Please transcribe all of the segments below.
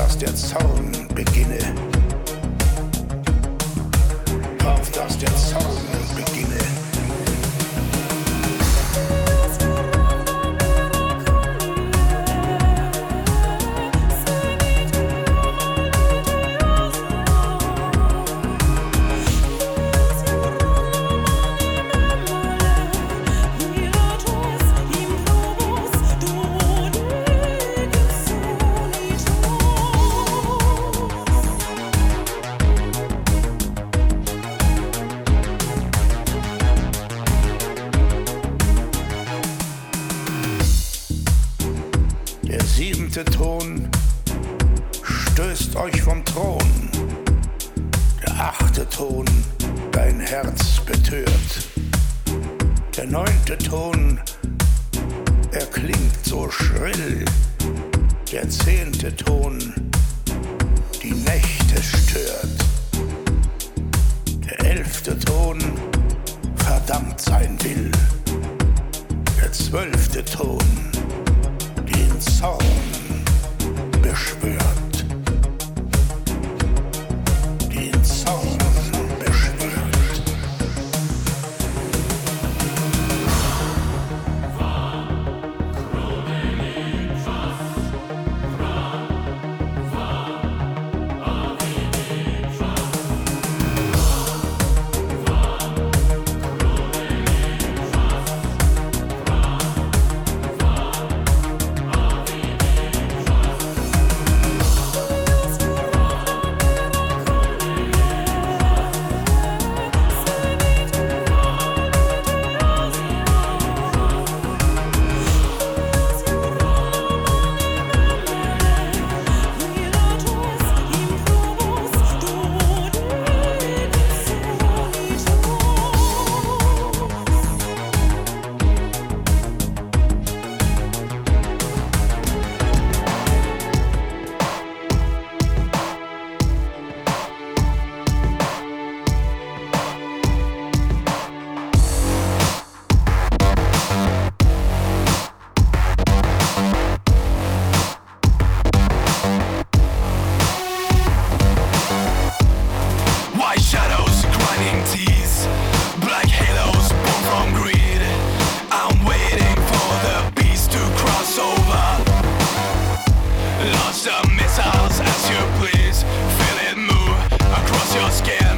dass der Zorn beginne. Auf dass der Zorn beginne. scared.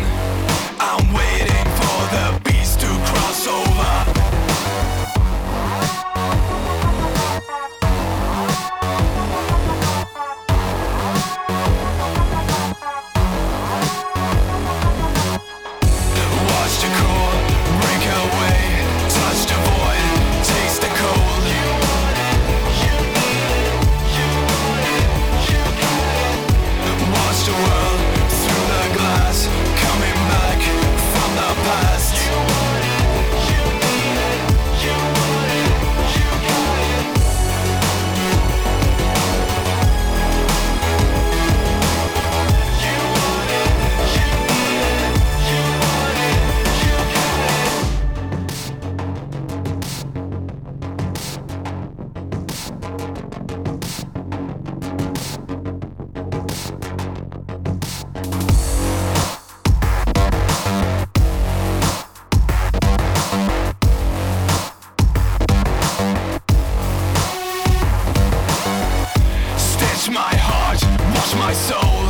lose my soul.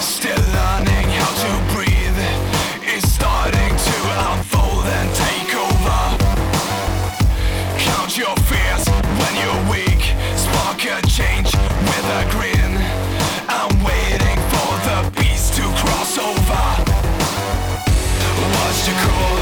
Still learning how to breathe. It's starting to unfold and take over. Count your fears when you're weak. Spark a change with a grin. I'm waiting for the beast to cross over. What's your call?